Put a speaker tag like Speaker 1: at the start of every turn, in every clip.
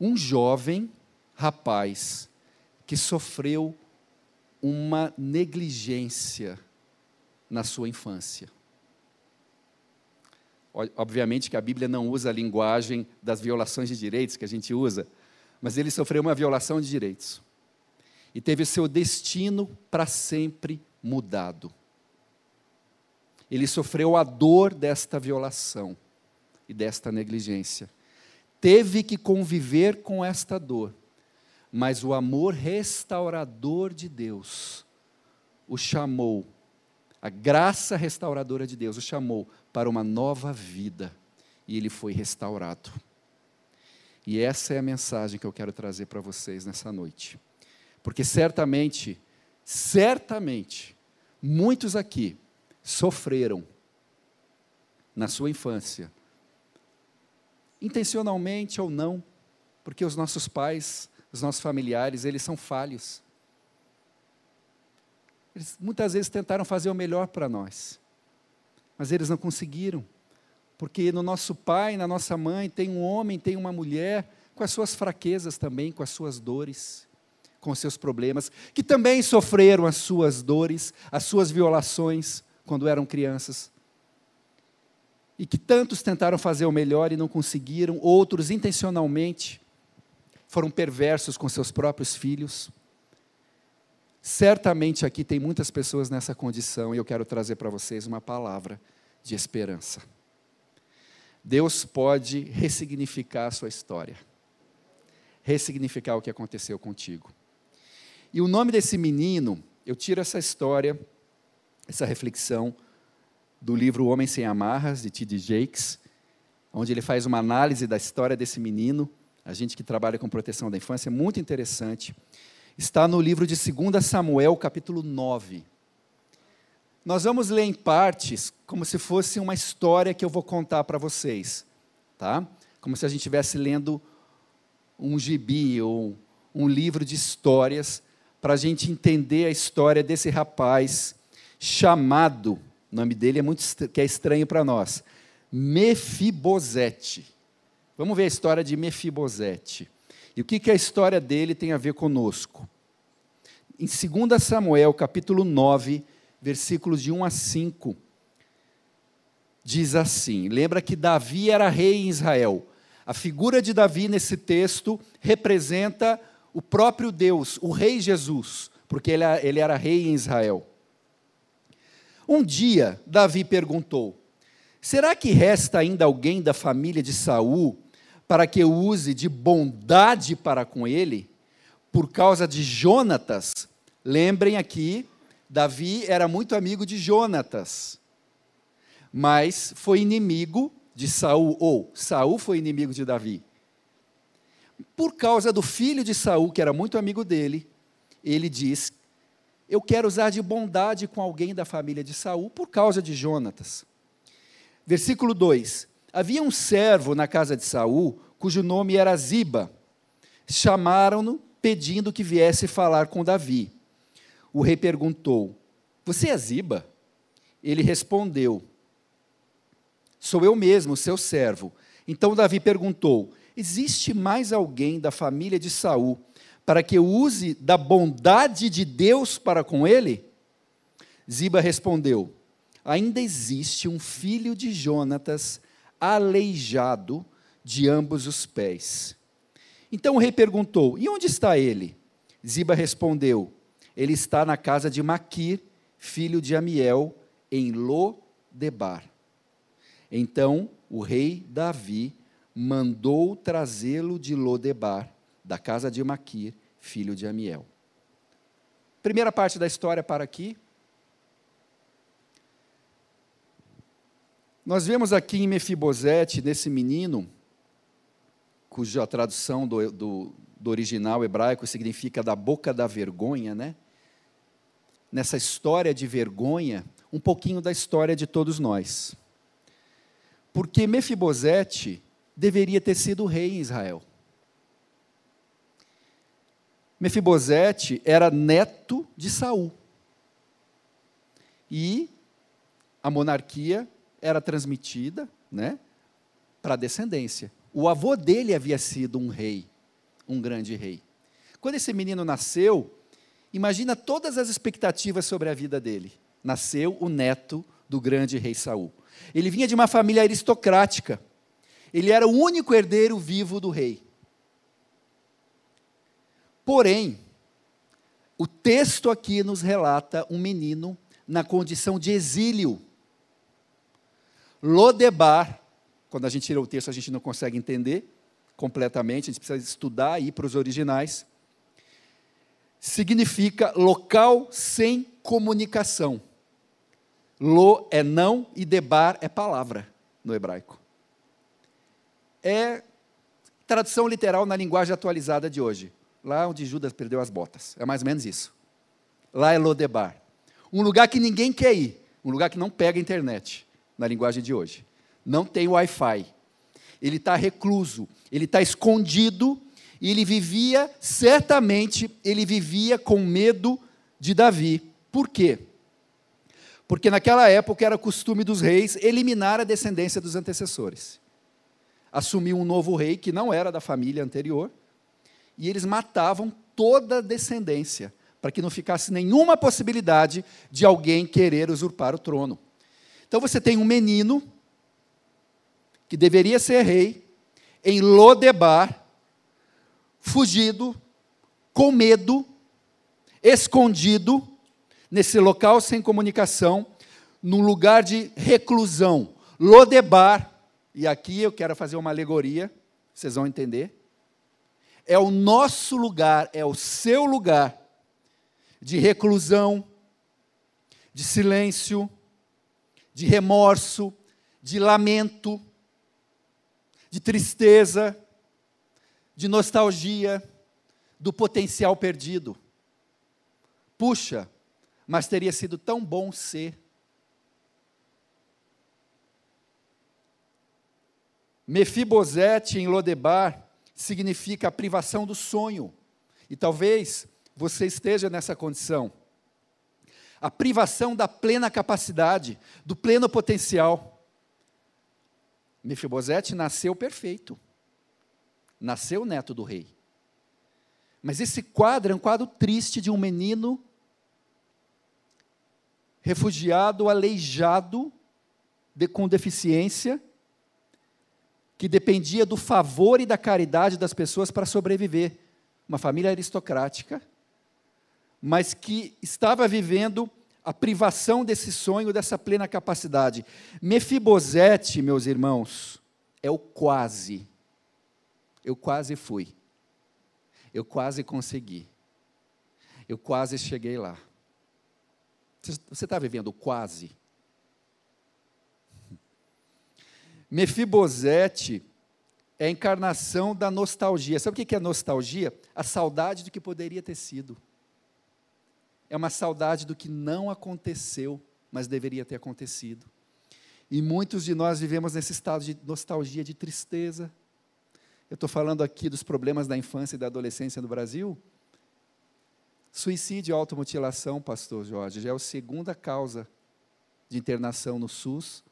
Speaker 1: um jovem rapaz que sofreu uma negligência na sua infância. Obviamente que a Bíblia não usa a linguagem das violações de direitos que a gente usa, mas ele sofreu uma violação de direitos. E teve o seu destino para sempre mudado. Ele sofreu a dor desta violação e desta negligência. Teve que conviver com esta dor, mas o amor restaurador de Deus o chamou, a graça restauradora de Deus o chamou para uma nova vida e ele foi restaurado. E essa é a mensagem que eu quero trazer para vocês nessa noite. Porque certamente, certamente, muitos aqui sofreram na sua infância, intencionalmente ou não, porque os nossos pais, os nossos familiares, eles são falhos. Eles muitas vezes tentaram fazer o melhor para nós, mas eles não conseguiram, porque no nosso pai, na nossa mãe, tem um homem, tem uma mulher, com as suas fraquezas também, com as suas dores, com os seus problemas, que também sofreram as suas dores, as suas violações quando eram crianças. E que tantos tentaram fazer o melhor e não conseguiram, outros intencionalmente foram perversos com seus próprios filhos. Certamente aqui tem muitas pessoas nessa condição e eu quero trazer para vocês uma palavra de esperança. Deus pode ressignificar a sua história, ressignificar o que aconteceu contigo. E o nome desse menino, eu tiro essa história, essa reflexão, do livro O Homem Sem Amarras, de T.D. Jakes, onde ele faz uma análise da história desse menino, a gente que trabalha com proteção da infância, é muito interessante está no livro de 2 Samuel, capítulo 9. Nós vamos ler em partes, como se fosse uma história que eu vou contar para vocês, tá? Como se a gente estivesse lendo um gibi ou um livro de histórias, para a gente entender a história desse rapaz chamado, o nome dele é muito que é estranho para nós, Mefibosete. Vamos ver a história de Mefibosete. E o que, que a história dele tem a ver conosco? Em 2 Samuel, capítulo 9, versículos de 1 a 5, diz assim: Lembra que Davi era rei em Israel. A figura de Davi nesse texto representa o próprio Deus, o rei Jesus, porque ele, ele era rei em Israel. Um dia, Davi perguntou: Será que resta ainda alguém da família de Saul para que eu use de bondade para com ele, por causa de Jonatas. Lembrem aqui, Davi era muito amigo de Jonatas, mas foi inimigo de Saul, ou Saul foi inimigo de Davi. Por causa do filho de Saul, que era muito amigo dele, ele diz: Eu quero usar de bondade com alguém da família de Saul por causa de Jonatas. Versículo 2: Havia um servo na casa de Saul, cujo nome era Ziba. Chamaram-no pedindo que viesse falar com Davi. O rei perguntou: Você é Ziba? Ele respondeu: Sou eu mesmo, seu servo. Então Davi perguntou: Existe mais alguém da família de Saul para que use da bondade de Deus para com ele? Ziba respondeu: Ainda existe um filho de Jonatas aleijado de ambos os pés. Então o rei perguntou: E onde está ele? Ziba respondeu: Ele está na casa de Maquir, filho de Amiel, em Lodebar. Então o rei Davi mandou trazê-lo de Lodebar, da casa de Maquir, filho de Amiel. Primeira parte da história para aqui. Nós vemos aqui em Mefibosete, nesse menino, cuja tradução do, do, do original hebraico significa da boca da vergonha, né? Nessa história de vergonha, um pouquinho da história de todos nós. Porque Mefibosete deveria ter sido rei em Israel. Mefibosete era neto de Saul. E a monarquia era transmitida, né, para a descendência. O avô dele havia sido um rei um grande rei. Quando esse menino nasceu, imagina todas as expectativas sobre a vida dele. Nasceu o neto do grande rei Saul. Ele vinha de uma família aristocrática. Ele era o único herdeiro vivo do rei. Porém, o texto aqui nos relata um menino na condição de exílio. Lodebar, quando a gente tira o texto, a gente não consegue entender completamente, a gente precisa estudar e ir para os originais. Significa local sem comunicação. Lo é não e debar é palavra no hebraico. É tradução literal na linguagem atualizada de hoje. Lá onde Judas perdeu as botas. É mais ou menos isso. Lá é Lodebar. Um lugar que ninguém quer ir. Um lugar que não pega internet, na linguagem de hoje. Não tem Wi-Fi. Ele está recluso, ele está escondido, e ele vivia, certamente, ele vivia com medo de Davi. Por quê? Porque naquela época era costume dos reis eliminar a descendência dos antecessores. Assumiu um novo rei que não era da família anterior, e eles matavam toda a descendência, para que não ficasse nenhuma possibilidade de alguém querer usurpar o trono. Então você tem um menino que deveria ser rei em Lodebar, fugido, com medo, escondido, nesse local sem comunicação, num lugar de reclusão. Lodebar, e aqui eu quero fazer uma alegoria, vocês vão entender. É o nosso lugar, é o seu lugar de reclusão, de silêncio, de remorso, de lamento, de tristeza, de nostalgia, do potencial perdido. Puxa, mas teria sido tão bom ser. Mefibosete em Lodebar significa a privação do sonho. E talvez você esteja nessa condição. A privação da plena capacidade, do pleno potencial. Mefibosete nasceu perfeito. Nasceu neto do rei. Mas esse quadro é um quadro triste de um menino refugiado, aleijado, de, com deficiência, que dependia do favor e da caridade das pessoas para sobreviver. Uma família aristocrática, mas que estava vivendo a privação desse sonho, dessa plena capacidade. Mefibosete, meus irmãos, é o quase. Eu quase fui. Eu quase consegui. Eu quase cheguei lá. Você está vivendo quase? Mefibosete é a encarnação da nostalgia. Sabe o que é nostalgia? A saudade do que poderia ter sido. É uma saudade do que não aconteceu, mas deveria ter acontecido. E muitos de nós vivemos nesse estado de nostalgia, de tristeza. Eu estou falando aqui dos problemas da infância e da adolescência no Brasil, Suicídio e automutilação, pastor Jorge, já é a segunda causa de internação no SUS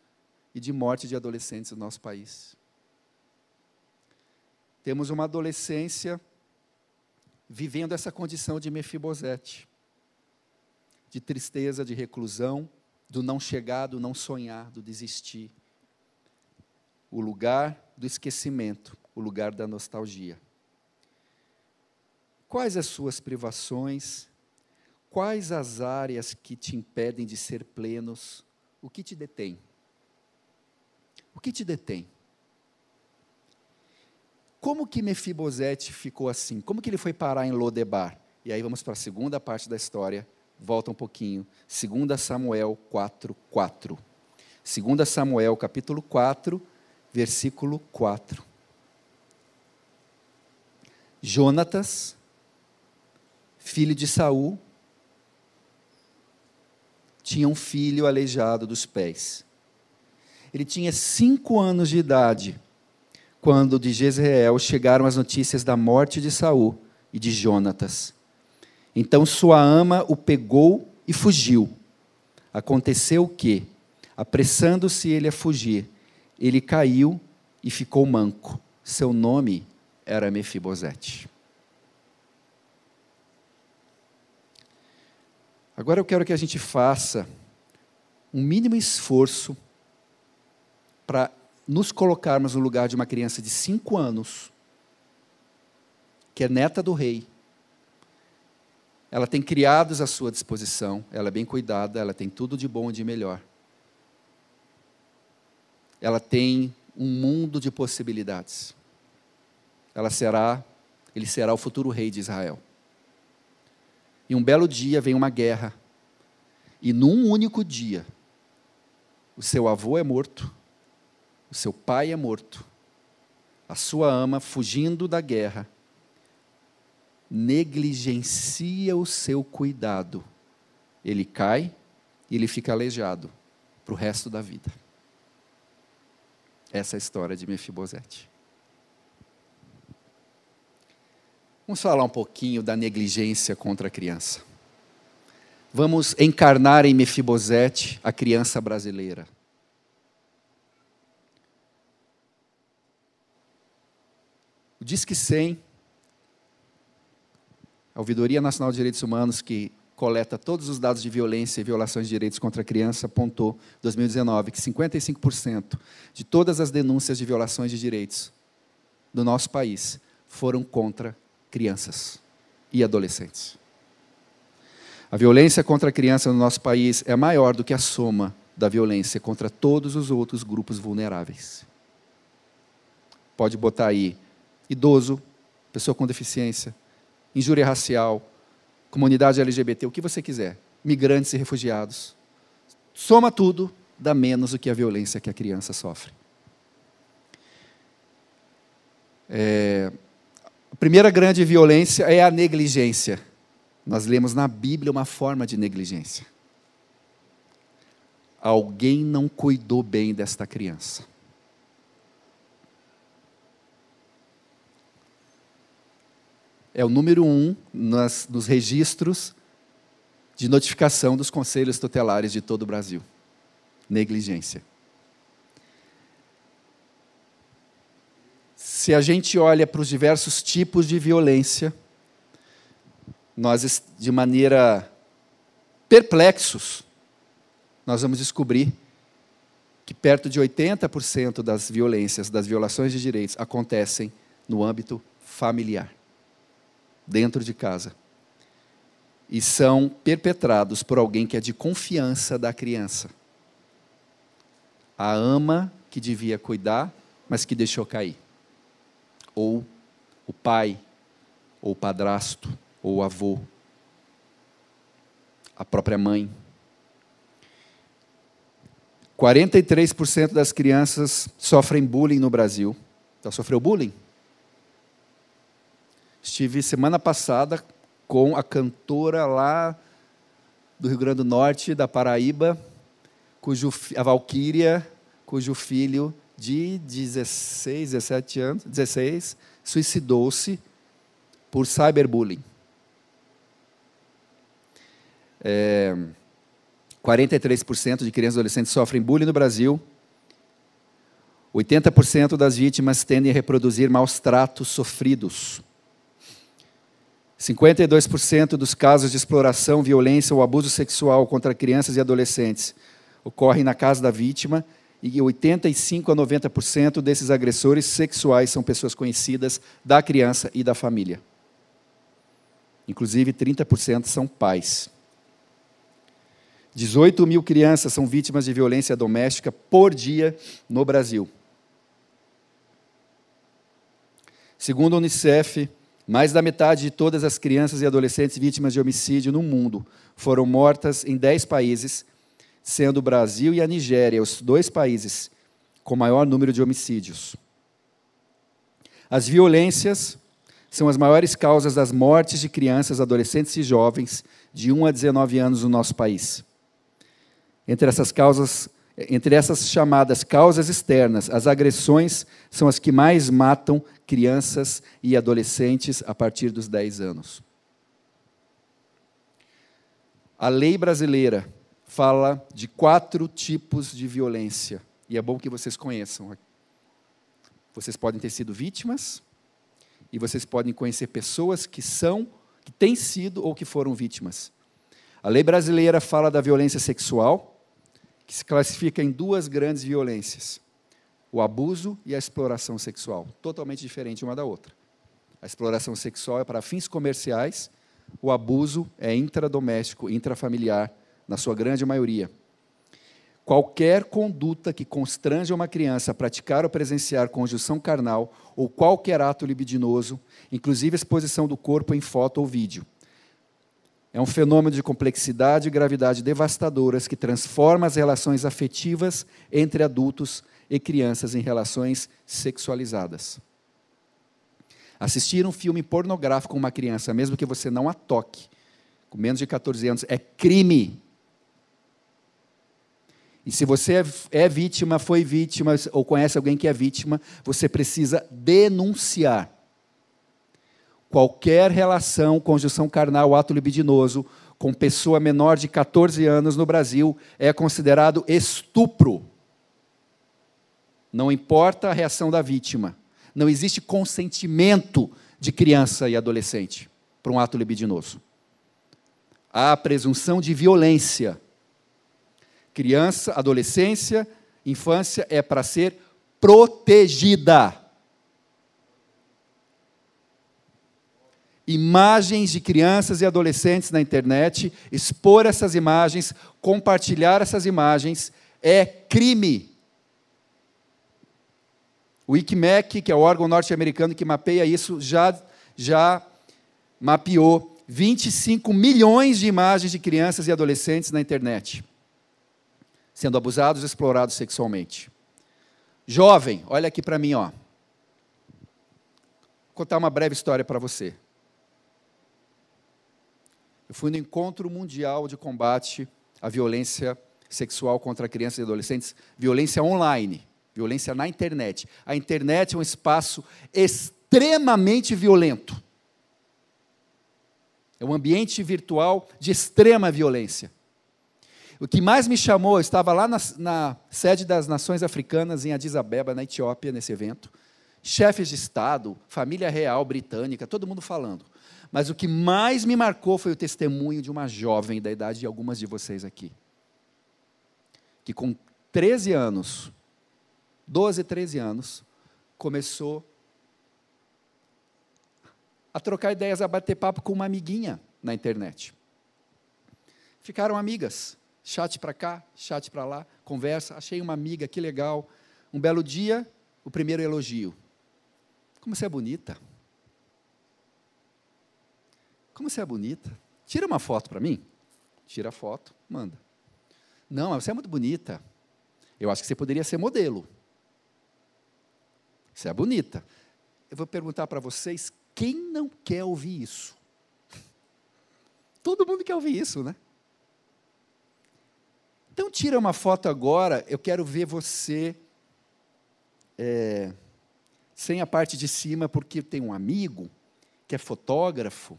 Speaker 1: e de morte de adolescentes no nosso país. Temos uma adolescência vivendo essa condição de Mefibosete, de tristeza, de reclusão, do não chegar, do não sonhar, do desistir. O lugar do esquecimento, o lugar da nostalgia. Quais as suas privações? Quais as áreas que te impedem de ser plenos? O que te detém? O que te detém? Como que Mefibosete ficou assim? Como que ele foi parar em Lodebar? E aí vamos para a segunda parte da história. Volta um pouquinho. 2 Samuel 4, 4. 2 Samuel capítulo 4, versículo 4. Jonatas filho de Saul, tinha um filho aleijado dos pés. Ele tinha cinco anos de idade quando de Jezreel chegaram as notícias da morte de Saul e de Jonatas. Então sua ama o pegou e fugiu. Aconteceu que, apressando-se ele a fugir, ele caiu e ficou manco. Seu nome era Mefibosete. Agora eu quero que a gente faça um mínimo esforço para nos colocarmos no lugar de uma criança de cinco anos, que é neta do rei. Ela tem criados à sua disposição, ela é bem cuidada, ela tem tudo de bom e de melhor. Ela tem um mundo de possibilidades. Ela será, ele será o futuro rei de Israel. E um belo dia vem uma guerra. E num único dia, o seu avô é morto, o seu pai é morto, a sua ama, fugindo da guerra, negligencia o seu cuidado. Ele cai e ele fica aleijado para o resto da vida. Essa é a história de Mefibosete. Vamos falar um pouquinho da negligência contra a criança. Vamos encarnar em Mefibosete a criança brasileira. Disque 100, a Ouvidoria Nacional de Direitos Humanos, que coleta todos os dados de violência e violações de direitos contra a criança, apontou, em 2019, que 55% de todas as denúncias de violações de direitos do nosso país foram contra crianças e adolescentes. A violência contra a criança no nosso país é maior do que a soma da violência contra todos os outros grupos vulneráveis. Pode botar aí idoso, pessoa com deficiência, injúria racial, comunidade LGBT, o que você quiser, migrantes e refugiados. Soma tudo, dá menos do que a violência que a criança sofre. É, a primeira grande violência é a negligência. Nós lemos na Bíblia uma forma de negligência. Alguém não cuidou bem desta criança. É o número um nas, nos registros de notificação dos conselhos tutelares de todo o Brasil. Negligência. Se a gente olha para os diversos tipos de violência, nós, de maneira perplexos, nós vamos descobrir que perto de 80% das violências, das violações de direitos, acontecem no âmbito familiar dentro de casa. E são perpetrados por alguém que é de confiança da criança. A ama que devia cuidar, mas que deixou cair. Ou o pai, ou o padrasto, ou o avô, a própria mãe. 43% das crianças sofrem bullying no Brasil. Já sofreu bullying? Estive semana passada com a cantora lá do Rio Grande do Norte, da Paraíba, cujo, a Valquíria, cujo filho de 16, 17 anos, 16, suicidou-se por cyberbullying. É, 43% de crianças e adolescentes sofrem bullying no Brasil. 80% das vítimas tendem a reproduzir maus tratos sofridos. 52% dos casos de exploração, violência ou abuso sexual contra crianças e adolescentes ocorrem na casa da vítima e 85 a 90% desses agressores sexuais são pessoas conhecidas da criança e da família. Inclusive, 30% são pais. 18 mil crianças são vítimas de violência doméstica por dia no Brasil. Segundo a Unicef, mais da metade de todas as crianças e adolescentes vítimas de homicídio no mundo foram mortas em 10 países, sendo o Brasil e a Nigéria os dois países com maior número de homicídios. As violências são as maiores causas das mortes de crianças, adolescentes e jovens de 1 a 19 anos no nosso país. Entre essas causas, entre essas chamadas causas externas, as agressões são as que mais matam crianças e adolescentes a partir dos 10 anos. A lei brasileira fala de quatro tipos de violência, e é bom que vocês conheçam. Vocês podem ter sido vítimas, e vocês podem conhecer pessoas que são, que têm sido ou que foram vítimas. A lei brasileira fala da violência sexual, que se classifica em duas grandes violências: o abuso e a exploração sexual, totalmente diferente uma da outra. A exploração sexual é para fins comerciais, o abuso é intradoméstico, intrafamiliar, na sua grande maioria. Qualquer conduta que constrange uma criança a praticar ou presenciar conjunção carnal ou qualquer ato libidinoso, inclusive exposição do corpo em foto ou vídeo, é um fenômeno de complexidade e gravidade devastadoras que transforma as relações afetivas entre adultos e crianças em relações sexualizadas. Assistir um filme pornográfico com uma criança, mesmo que você não a toque, com menos de 14 anos, é crime. E se você é, é vítima, foi vítima, ou conhece alguém que é vítima, você precisa denunciar. Qualquer relação, conjunção carnal, ato libidinoso, com pessoa menor de 14 anos no Brasil é considerado estupro. Não importa a reação da vítima. Não existe consentimento de criança e adolescente para um ato libidinoso. Há presunção de violência. Criança, adolescência, infância é para ser protegida. Imagens de crianças e adolescentes na internet, expor essas imagens, compartilhar essas imagens é crime. O ICMEC, que é o órgão norte-americano que mapeia isso, já, já mapeou 25 milhões de imagens de crianças e adolescentes na internet, sendo abusados e explorados sexualmente. Jovem, olha aqui para mim, ó. Vou contar uma breve história para você. Eu fui no encontro mundial de combate à violência sexual contra crianças e adolescentes, violência online violência na internet. A internet é um espaço extremamente violento. É um ambiente virtual de extrema violência. O que mais me chamou, eu estava lá na, na sede das Nações Africanas, em Addis Abeba, na Etiópia, nesse evento. Chefes de Estado, família real britânica, todo mundo falando. Mas o que mais me marcou foi o testemunho de uma jovem da idade de algumas de vocês aqui. Que com 13 anos 12, 13 anos, começou a trocar ideias, a bater papo com uma amiguinha na internet. Ficaram amigas, chat para cá, chat para lá, conversa, achei uma amiga, que legal. Um belo dia, o primeiro elogio. Como você é bonita. Como você é bonita. Tira uma foto para mim. Tira a foto, manda. Não, você é muito bonita. Eu acho que você poderia ser modelo. Você é bonita. Eu vou perguntar para vocês: quem não quer ouvir isso? Todo mundo quer ouvir isso, né? Então, tira uma foto agora, eu quero ver você é, sem a parte de cima, porque tem um amigo que é fotógrafo,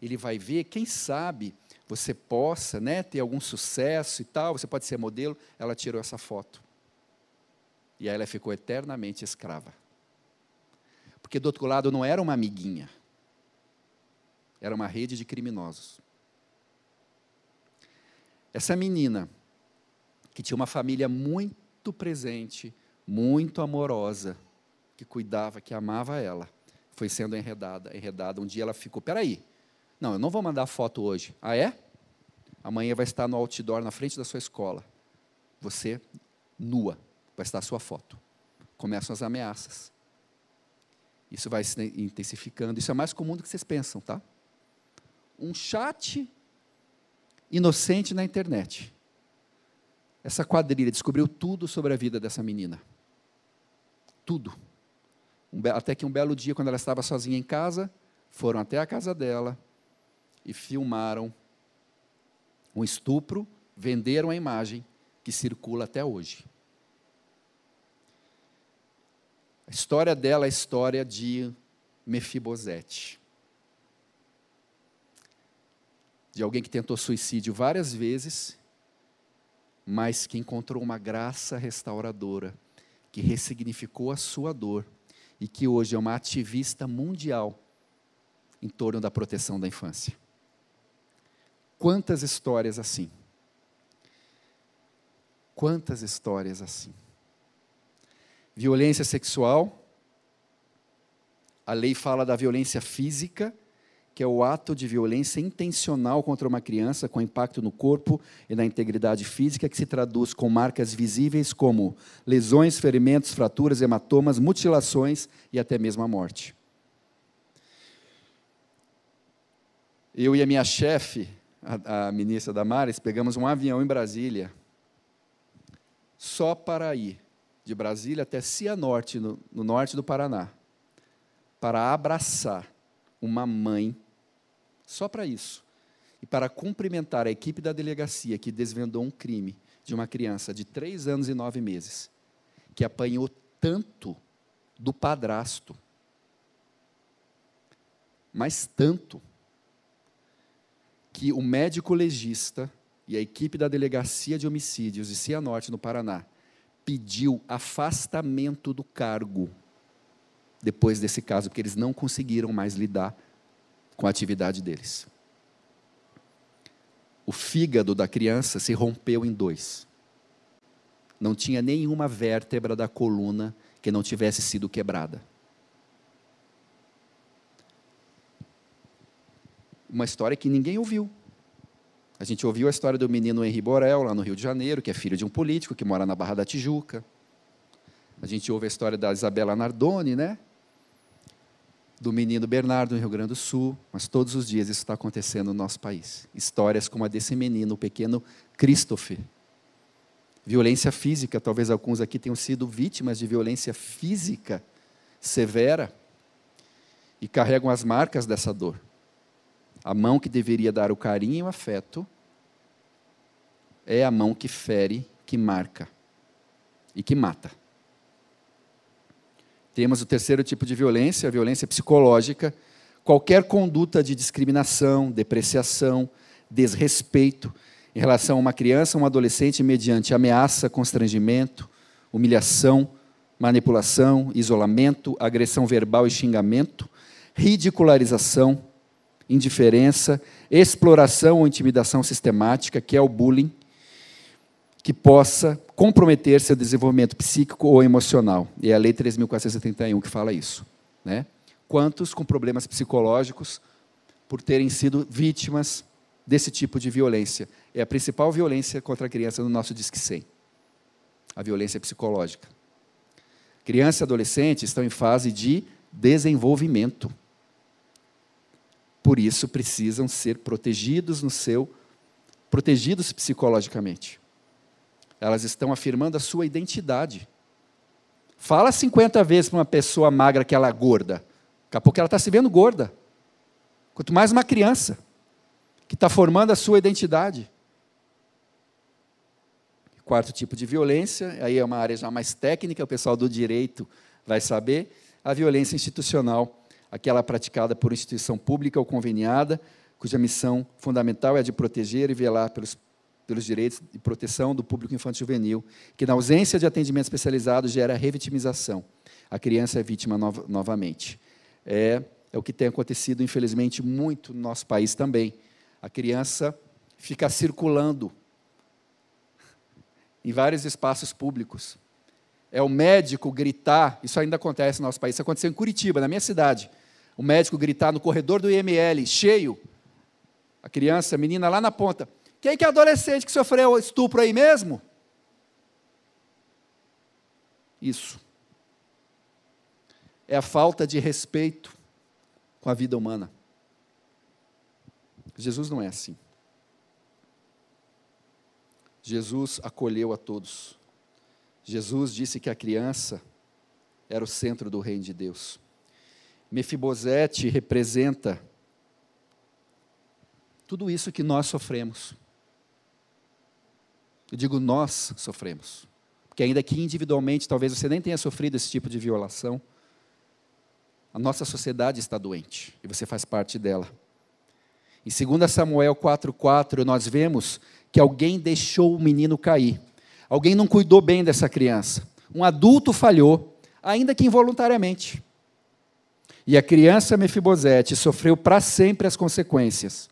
Speaker 1: ele vai ver, quem sabe você possa né, ter algum sucesso e tal, você pode ser modelo. Ela tirou essa foto. E aí ela ficou eternamente escrava. Porque do outro lado não era uma amiguinha, era uma rede de criminosos. Essa menina, que tinha uma família muito presente, muito amorosa, que cuidava, que amava ela, foi sendo enredada, enredada. Um dia ela ficou, peraí, não, eu não vou mandar foto hoje. Ah, é? Amanhã vai estar no outdoor na frente da sua escola. Você, nua, vai estar a sua foto. Começam as ameaças. Isso vai se intensificando. Isso é mais comum do que vocês pensam, tá? Um chat inocente na internet. Essa quadrilha descobriu tudo sobre a vida dessa menina. Tudo. Um até que um belo dia, quando ela estava sozinha em casa, foram até a casa dela e filmaram um estupro, venderam a imagem que circula até hoje. A história dela é a história de Mefibosete. De alguém que tentou suicídio várias vezes, mas que encontrou uma graça restauradora, que ressignificou a sua dor e que hoje é uma ativista mundial em torno da proteção da infância. Quantas histórias assim? Quantas histórias assim? Violência sexual. A lei fala da violência física, que é o ato de violência intencional contra uma criança com impacto no corpo e na integridade física, que se traduz com marcas visíveis como lesões, ferimentos, fraturas, hematomas, mutilações e até mesmo a morte. Eu e a minha chefe, a, a ministra Damares, pegamos um avião em Brasília, só para ir de Brasília até Cianorte, no, no norte do Paraná, para abraçar uma mãe só para isso. E para cumprimentar a equipe da delegacia que desvendou um crime de uma criança de três anos e nove meses, que apanhou tanto do padrasto, mas tanto, que o médico legista e a equipe da delegacia de homicídios de Cianorte, no Paraná, pediu afastamento do cargo depois desse caso, porque eles não conseguiram mais lidar com a atividade deles. O fígado da criança se rompeu em dois. Não tinha nenhuma vértebra da coluna que não tivesse sido quebrada. Uma história que ninguém ouviu. A gente ouviu a história do menino Henri Borel, lá no Rio de Janeiro, que é filho de um político que mora na Barra da Tijuca. A gente ouve a história da Isabela Nardoni, né? do menino Bernardo, no Rio Grande do Sul, mas todos os dias isso está acontecendo no nosso país. Histórias como a desse menino, o pequeno Christopher. Violência física, talvez alguns aqui tenham sido vítimas de violência física severa e carregam as marcas dessa dor. A mão que deveria dar o carinho e o afeto é a mão que fere, que marca e que mata. Temos o terceiro tipo de violência, a violência psicológica. Qualquer conduta de discriminação, depreciação, desrespeito em relação a uma criança ou um adolescente mediante ameaça, constrangimento, humilhação, manipulação, isolamento, agressão verbal e xingamento, ridicularização, indiferença, exploração ou intimidação sistemática, que é o bullying, que possa comprometer seu desenvolvimento psíquico ou emocional. E é a Lei 3.431 que fala isso. Né? Quantos com problemas psicológicos por terem sido vítimas desse tipo de violência? É a principal violência contra a criança no nosso Disque 100. A violência psicológica. Criança e adolescente estão em fase de desenvolvimento. Por isso precisam ser protegidos no seu protegidos psicologicamente elas estão afirmando a sua identidade. Fala 50 vezes para uma pessoa magra que ela é gorda. Daqui a pouco ela está se vendo gorda. Quanto mais uma criança que está formando a sua identidade. Quarto tipo de violência, aí é uma área já mais técnica, o pessoal do direito vai saber, a violência institucional, aquela praticada por instituição pública ou conveniada, cuja missão fundamental é a de proteger e velar pelos pelos direitos e proteção do público infantil juvenil, que na ausência de atendimento especializado gera revitimização. A criança é vítima no novamente. É, é o que tem acontecido, infelizmente, muito no nosso país também. A criança fica circulando em vários espaços públicos. É o médico gritar, isso ainda acontece no nosso país, isso aconteceu em Curitiba, na minha cidade. O médico gritar no corredor do IML, cheio, a criança, a menina lá na ponta, quem que é adolescente que sofreu estupro aí mesmo? Isso. É a falta de respeito com a vida humana. Jesus não é assim. Jesus acolheu a todos. Jesus disse que a criança era o centro do reino de Deus. Mefibosete representa tudo isso que nós sofremos. Eu digo nós sofremos. Porque ainda que individualmente talvez você nem tenha sofrido esse tipo de violação, a nossa sociedade está doente e você faz parte dela. Em 2 Samuel 4,4, nós vemos que alguém deixou o menino cair. Alguém não cuidou bem dessa criança. Um adulto falhou, ainda que involuntariamente. E a criança Mefibosete sofreu para sempre as consequências.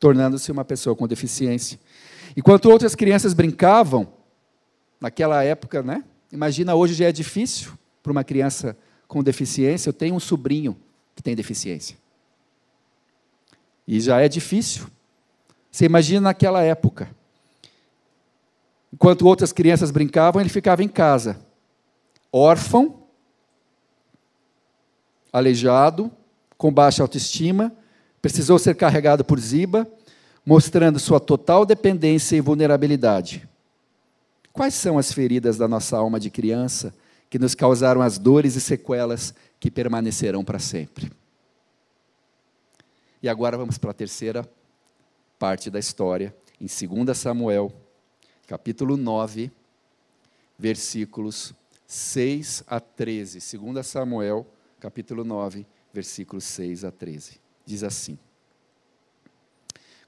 Speaker 1: tornando-se uma pessoa com deficiência. Enquanto outras crianças brincavam, naquela época, né? Imagina hoje já é difícil para uma criança com deficiência. Eu tenho um sobrinho que tem deficiência. E já é difícil. Você imagina naquela época. Enquanto outras crianças brincavam, ele ficava em casa, órfão, aleijado, com baixa autoestima, precisou ser carregado por Ziba, mostrando sua total dependência e vulnerabilidade. Quais são as feridas da nossa alma de criança que nos causaram as dores e sequelas que permanecerão para sempre? E agora vamos para a terceira parte da história, em 2 Samuel, capítulo 9, versículos 6 a 13. 2 Samuel, capítulo 9, versículos 6 a 13. Diz assim: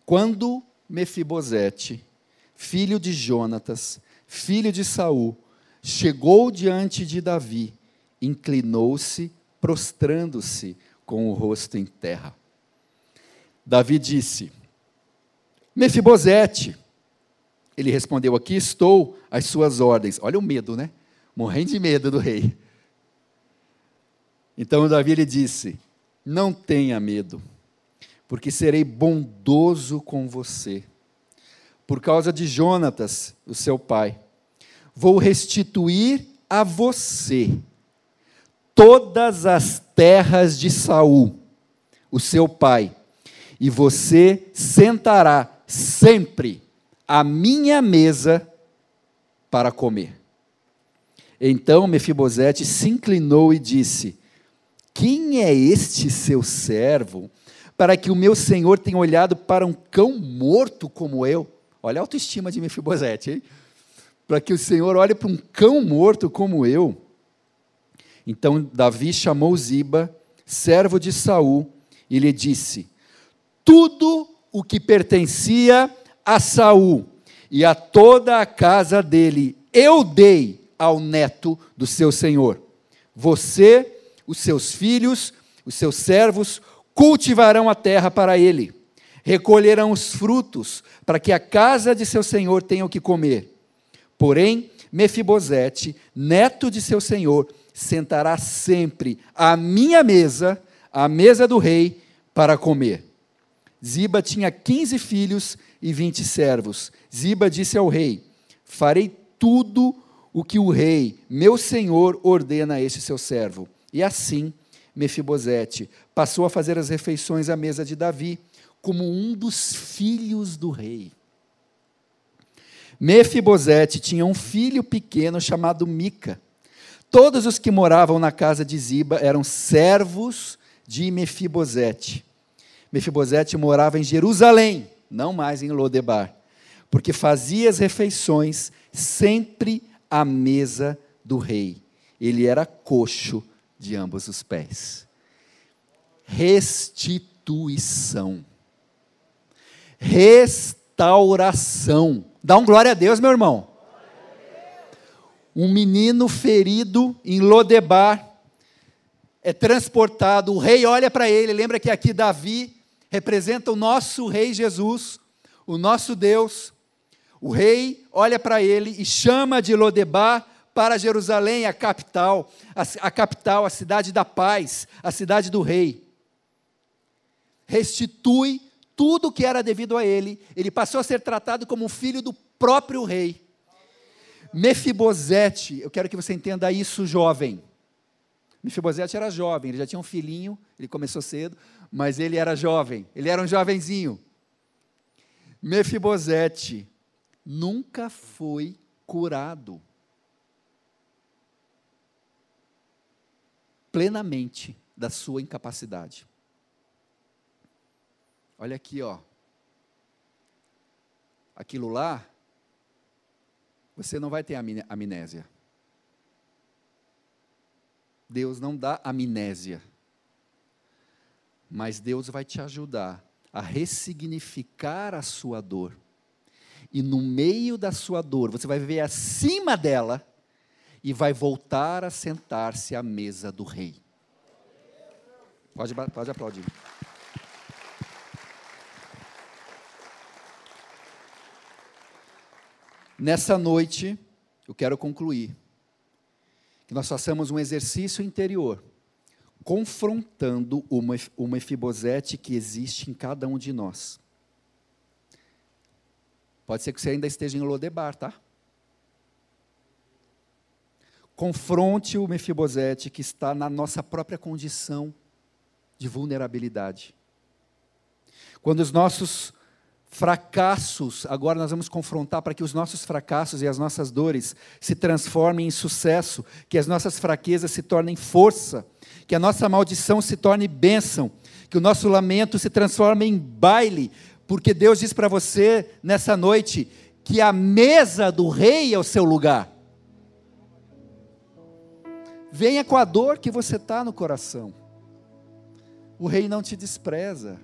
Speaker 1: Quando Mefibosete, filho de Jonatas, filho de Saul, chegou diante de Davi, inclinou-se, prostrando-se com o rosto em terra. Davi disse: Mefibosete. Ele respondeu: Aqui estou, às suas ordens. Olha o medo, né? Morrendo de medo do rei. Então Davi lhe disse: Não tenha medo, porque serei bondoso com você. Por causa de Jonatas, o seu pai, vou restituir a você todas as terras de Saul, o seu pai, e você sentará sempre à minha mesa para comer. Então Mefibosete se inclinou e disse: Quem é este seu servo, para que o meu senhor tenha olhado para um cão morto como eu? Olha a autoestima de Mefibosete, hein? para que o Senhor olhe para um cão morto como eu. Então Davi chamou Ziba, servo de Saul, e lhe disse: Tudo o que pertencia a Saul e a toda a casa dele, eu dei ao neto do seu senhor. Você, os seus filhos, os seus servos cultivarão a terra para ele, recolherão os frutos, para que a casa de seu senhor tenha o que comer. Porém, Mefibosete, neto de seu senhor, sentará sempre à minha mesa, à mesa do rei, para comer. Ziba tinha quinze filhos e vinte servos. Ziba disse ao rei: Farei tudo o que o rei, meu senhor, ordena a este seu servo. E assim, Mefibosete passou a fazer as refeições à mesa de Davi, como um dos filhos do rei. Mefibosete tinha um filho pequeno chamado Mica. Todos os que moravam na casa de Ziba eram servos de Mefibosete. Mefibosete morava em Jerusalém, não mais em Lodebar, porque fazia as refeições sempre à mesa do rei. Ele era coxo de ambos os pés. Restituição. Restauração Dá um glória a Deus, meu irmão. Um menino ferido em Lodebar é transportado, o rei olha para ele, lembra que aqui Davi representa o nosso rei Jesus, o nosso Deus. O rei olha para ele e chama de Lodebar para Jerusalém, a capital, a, a, capital, a cidade da paz, a cidade do rei. Restitui tudo que era devido a ele, ele passou a ser tratado como filho do próprio rei. Mefibosete, eu quero que você entenda isso, jovem. Mefibosete era jovem, ele já tinha um filhinho, ele começou cedo, mas ele era jovem, ele era um jovenzinho. Mefibosete nunca foi curado plenamente da sua incapacidade. Olha aqui, ó. Aquilo lá, você não vai ter amnésia. Deus não dá amnésia. Mas Deus vai te ajudar a ressignificar a sua dor. E no meio da sua dor, você vai viver acima dela e vai voltar a sentar-se à mesa do rei. Pode, pode aplaudir. Nessa noite, eu quero concluir que nós façamos um exercício interior, confrontando uma, uma efibosete que existe em cada um de nós. Pode ser que você ainda esteja em Lodebar, tá? Confronte o Mefibosete que está na nossa própria condição de vulnerabilidade. Quando os nossos fracassos, agora nós vamos confrontar para que os nossos fracassos e as nossas dores se transformem em sucesso, que as nossas fraquezas se tornem força, que a nossa maldição se torne bênção, que o nosso lamento se transforme em baile, porque Deus diz para você nessa noite que a mesa do rei é o seu lugar. Venha com a dor que você está no coração. O rei não te despreza.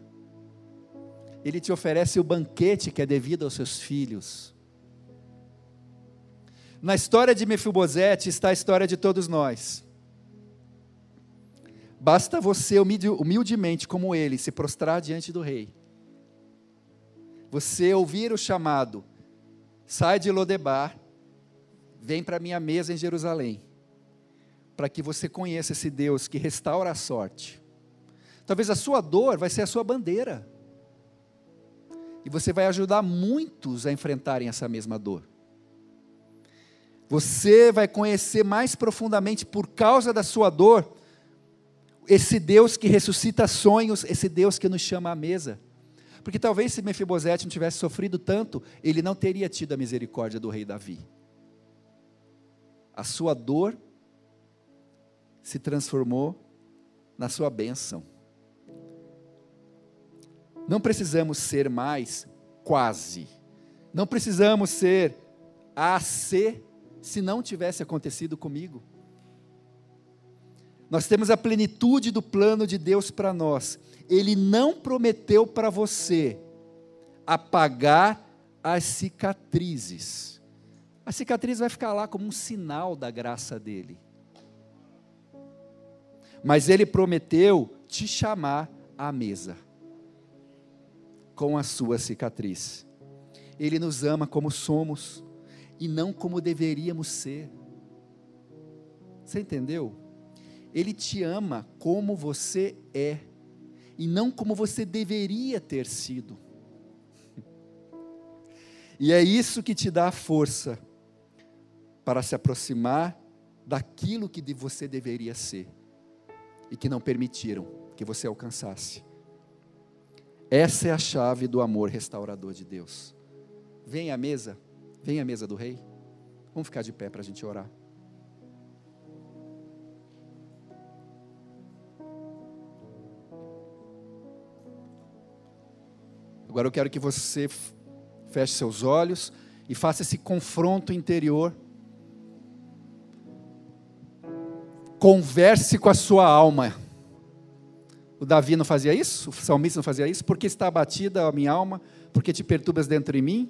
Speaker 1: Ele te oferece o banquete que é devido aos seus filhos. Na história de Mefibosete está a história de todos nós. Basta você humildemente, como ele, se prostrar diante do rei. Você ouvir o chamado, sai de Lodebar, vem para minha mesa em Jerusalém, para que você conheça esse Deus que restaura a sorte. Talvez a sua dor vai ser a sua bandeira. E você vai ajudar muitos a enfrentarem essa mesma dor. Você vai conhecer mais profundamente, por causa da sua dor, esse Deus que ressuscita sonhos, esse Deus que nos chama à mesa. Porque talvez se Mefibosete não tivesse sofrido tanto, ele não teria tido a misericórdia do rei Davi. A sua dor se transformou na sua bênção. Não precisamos ser mais quase. Não precisamos ser AC se não tivesse acontecido comigo. Nós temos a plenitude do plano de Deus para nós. Ele não prometeu para você apagar as cicatrizes. A cicatriz vai ficar lá como um sinal da graça dele. Mas ele prometeu te chamar à mesa com a sua cicatriz. Ele nos ama como somos e não como deveríamos ser. Você entendeu? Ele te ama como você é e não como você deveria ter sido. E é isso que te dá a força para se aproximar daquilo que você deveria ser e que não permitiram que você alcançasse. Essa é a chave do amor restaurador de Deus. Vem à mesa, vem à mesa do rei. Vamos ficar de pé para a gente orar. Agora eu quero que você feche seus olhos e faça esse confronto interior. Converse com a sua alma. O Davi não fazia isso? O salmista não fazia isso? Porque está abatida a minha alma? Porque te perturbas dentro de mim?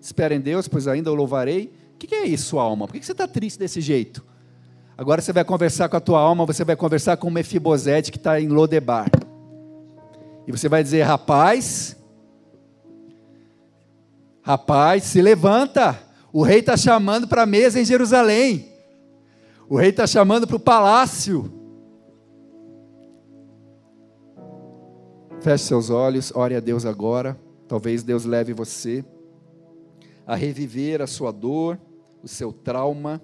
Speaker 1: Espera em Deus, pois ainda o louvarei. O que é isso, alma? Por que você está triste desse jeito? Agora você vai conversar com a tua alma, você vai conversar com o Mefibosete que está em Lodebar. E você vai dizer, rapaz, rapaz, se levanta. O rei está chamando para a mesa em Jerusalém. O rei está chamando para o palácio. Feche seus olhos, ore a Deus agora. Talvez Deus leve você a reviver a sua dor, o seu trauma.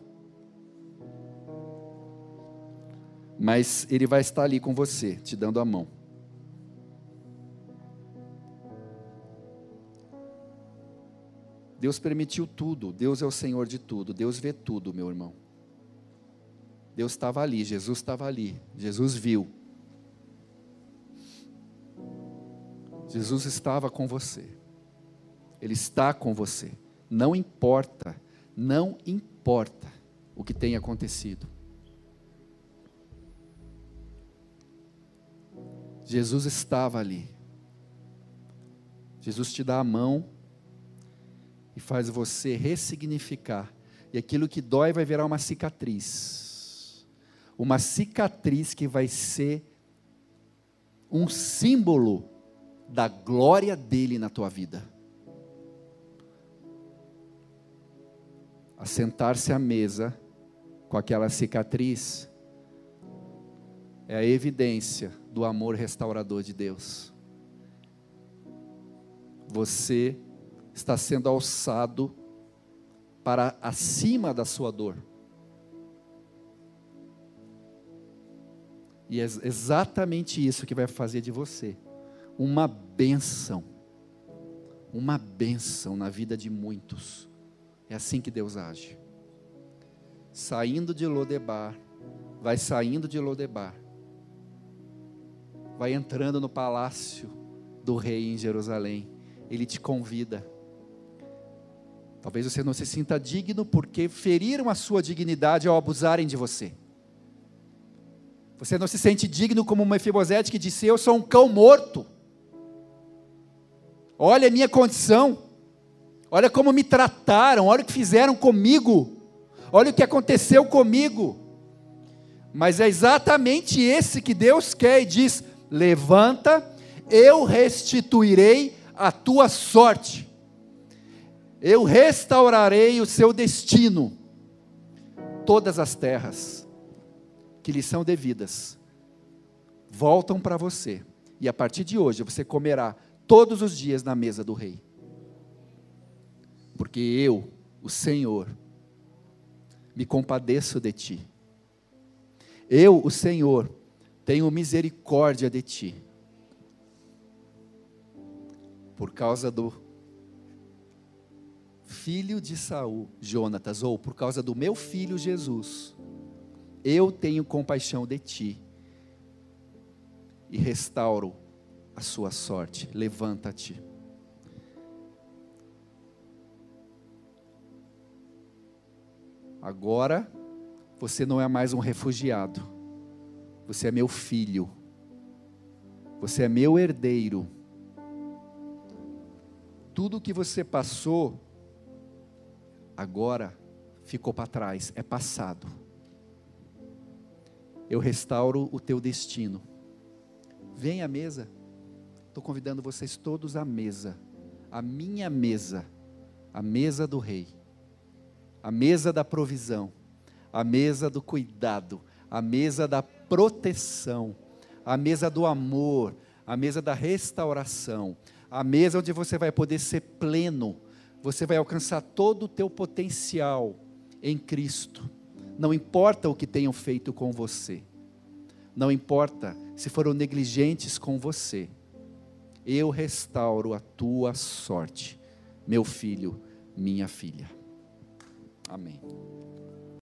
Speaker 1: Mas Ele vai estar ali com você, te dando a mão. Deus permitiu tudo, Deus é o Senhor de tudo, Deus vê tudo, meu irmão. Deus estava ali, Jesus estava ali, Jesus viu. Jesus estava com você. Ele está com você. Não importa, não importa o que tenha acontecido. Jesus estava ali. Jesus te dá a mão e faz você ressignificar. E aquilo que dói vai virar uma cicatriz. Uma cicatriz que vai ser um símbolo da glória dele na tua vida. a sentar-se à mesa com aquela cicatriz, é a evidência do amor restaurador de Deus. Você está sendo alçado para acima da sua dor. E é exatamente isso que vai fazer de você uma bênção. Uma bênção na vida de muitos. É assim que Deus age. Saindo de Lodebar, vai saindo de Lodebar, vai entrando no palácio do rei em Jerusalém. Ele te convida. Talvez você não se sinta digno porque feriram a sua dignidade ao abusarem de você. Você não se sente digno como uma Mefibosete que disse: Eu sou um cão morto. Olha a minha condição. Olha como me trataram. Olha o que fizeram comigo. Olha o que aconteceu comigo. Mas é exatamente esse que Deus quer e diz: Levanta, eu restituirei a tua sorte. Eu restaurarei o seu destino. Todas as terras que lhe são devidas voltam para você. E a partir de hoje você comerá todos os dias na mesa do rei. Porque eu, o Senhor, me compadeço de ti. Eu, o Senhor, tenho misericórdia de ti. Por causa do filho de Saul, Jonatas, ou por causa do meu filho Jesus, eu tenho compaixão de ti e restauro a sua sorte. Levanta-te. Agora você não é mais um refugiado. Você é meu filho. Você é meu herdeiro. Tudo que você passou agora ficou para trás, é passado eu restauro o teu destino. Vem à mesa. Estou convidando vocês todos à mesa. A minha mesa. A mesa do rei. A mesa da provisão. A mesa do cuidado. A mesa da proteção. A mesa do amor. A mesa da restauração. A mesa onde você vai poder ser pleno. Você vai alcançar todo o teu potencial em Cristo não importa o que tenham feito com você, não importa se foram negligentes com você, eu restauro a tua sorte, meu filho, minha filha. Amém.